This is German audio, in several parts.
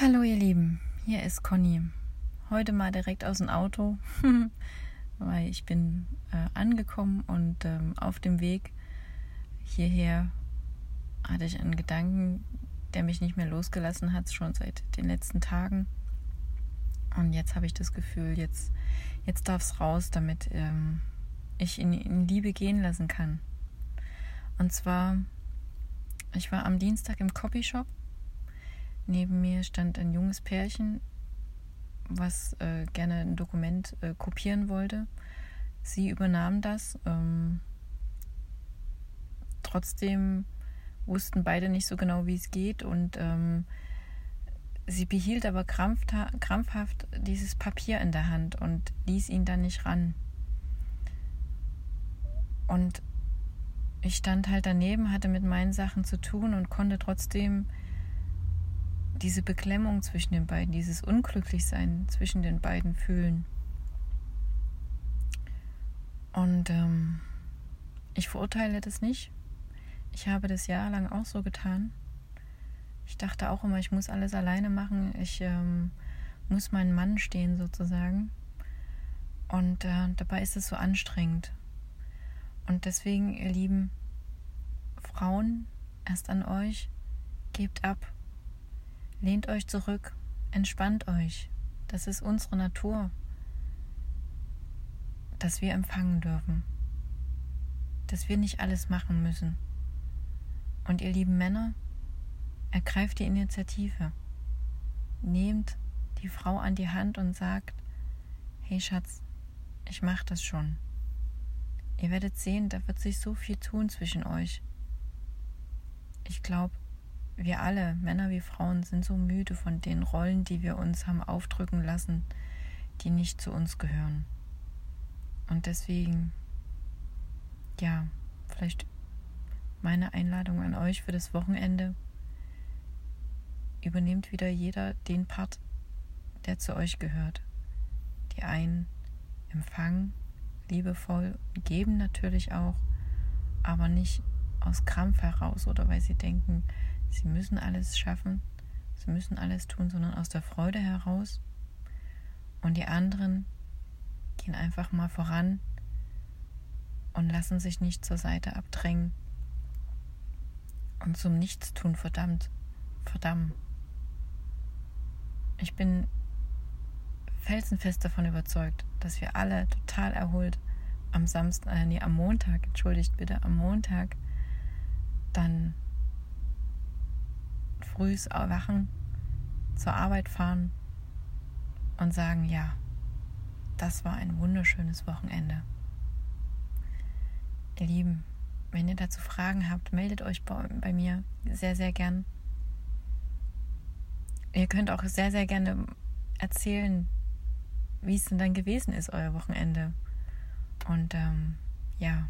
Hallo ihr Lieben, hier ist Conny. Heute mal direkt aus dem Auto, weil ich bin äh, angekommen und ähm, auf dem Weg hierher hatte ich einen Gedanken, der mich nicht mehr losgelassen hat, schon seit den letzten Tagen. Und jetzt habe ich das Gefühl, jetzt, jetzt darf es raus, damit ähm, ich in, in Liebe gehen lassen kann. Und zwar, ich war am Dienstag im Copyshop. Neben mir stand ein junges Pärchen, was äh, gerne ein Dokument äh, kopieren wollte. Sie übernahm das. Ähm, trotzdem wussten beide nicht so genau, wie es geht und ähm, sie behielt aber krampfhaft dieses Papier in der Hand und ließ ihn dann nicht ran. Und ich stand halt daneben, hatte mit meinen Sachen zu tun und konnte trotzdem diese Beklemmung zwischen den beiden, dieses Unglücklichsein zwischen den beiden fühlen. Und ähm, ich verurteile das nicht. Ich habe das jahrelang auch so getan. Ich dachte auch immer, ich muss alles alleine machen. Ich ähm, muss meinen Mann stehen sozusagen. Und äh, dabei ist es so anstrengend. Und deswegen, ihr lieben Frauen, erst an euch, gebt ab, lehnt euch zurück, entspannt euch. Das ist unsere Natur, dass wir empfangen dürfen, dass wir nicht alles machen müssen. Und ihr lieben Männer, ergreift die Initiative, nehmt die Frau an die Hand und sagt, hey Schatz, ich mach das schon. Ihr werdet sehen, da wird sich so viel tun zwischen euch. Ich glaube, wir alle, Männer wie Frauen, sind so müde von den Rollen, die wir uns haben aufdrücken lassen, die nicht zu uns gehören. Und deswegen, ja, vielleicht meine Einladung an euch für das Wochenende. Übernehmt wieder jeder den Part, der zu euch gehört. Die einen empfangen liebevoll geben natürlich auch, aber nicht aus Krampf heraus oder weil sie denken, sie müssen alles schaffen, sie müssen alles tun, sondern aus der Freude heraus. Und die anderen gehen einfach mal voran und lassen sich nicht zur Seite abdrängen und zum Nichtstun verdammt, verdammen. Ich bin felsenfest davon überzeugt, dass wir alle total erholt am Samstag, äh, nee, am Montag, entschuldigt bitte, am Montag dann frühs erwachen, zur Arbeit fahren und sagen, ja, das war ein wunderschönes Wochenende. Ihr Lieben, wenn ihr dazu Fragen habt, meldet euch bei, bei mir sehr, sehr gern. Ihr könnt auch sehr, sehr gerne erzählen, wie es denn dann gewesen ist, euer Wochenende. Und ähm, ja,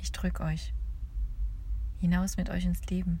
ich drücke euch hinaus mit euch ins Leben.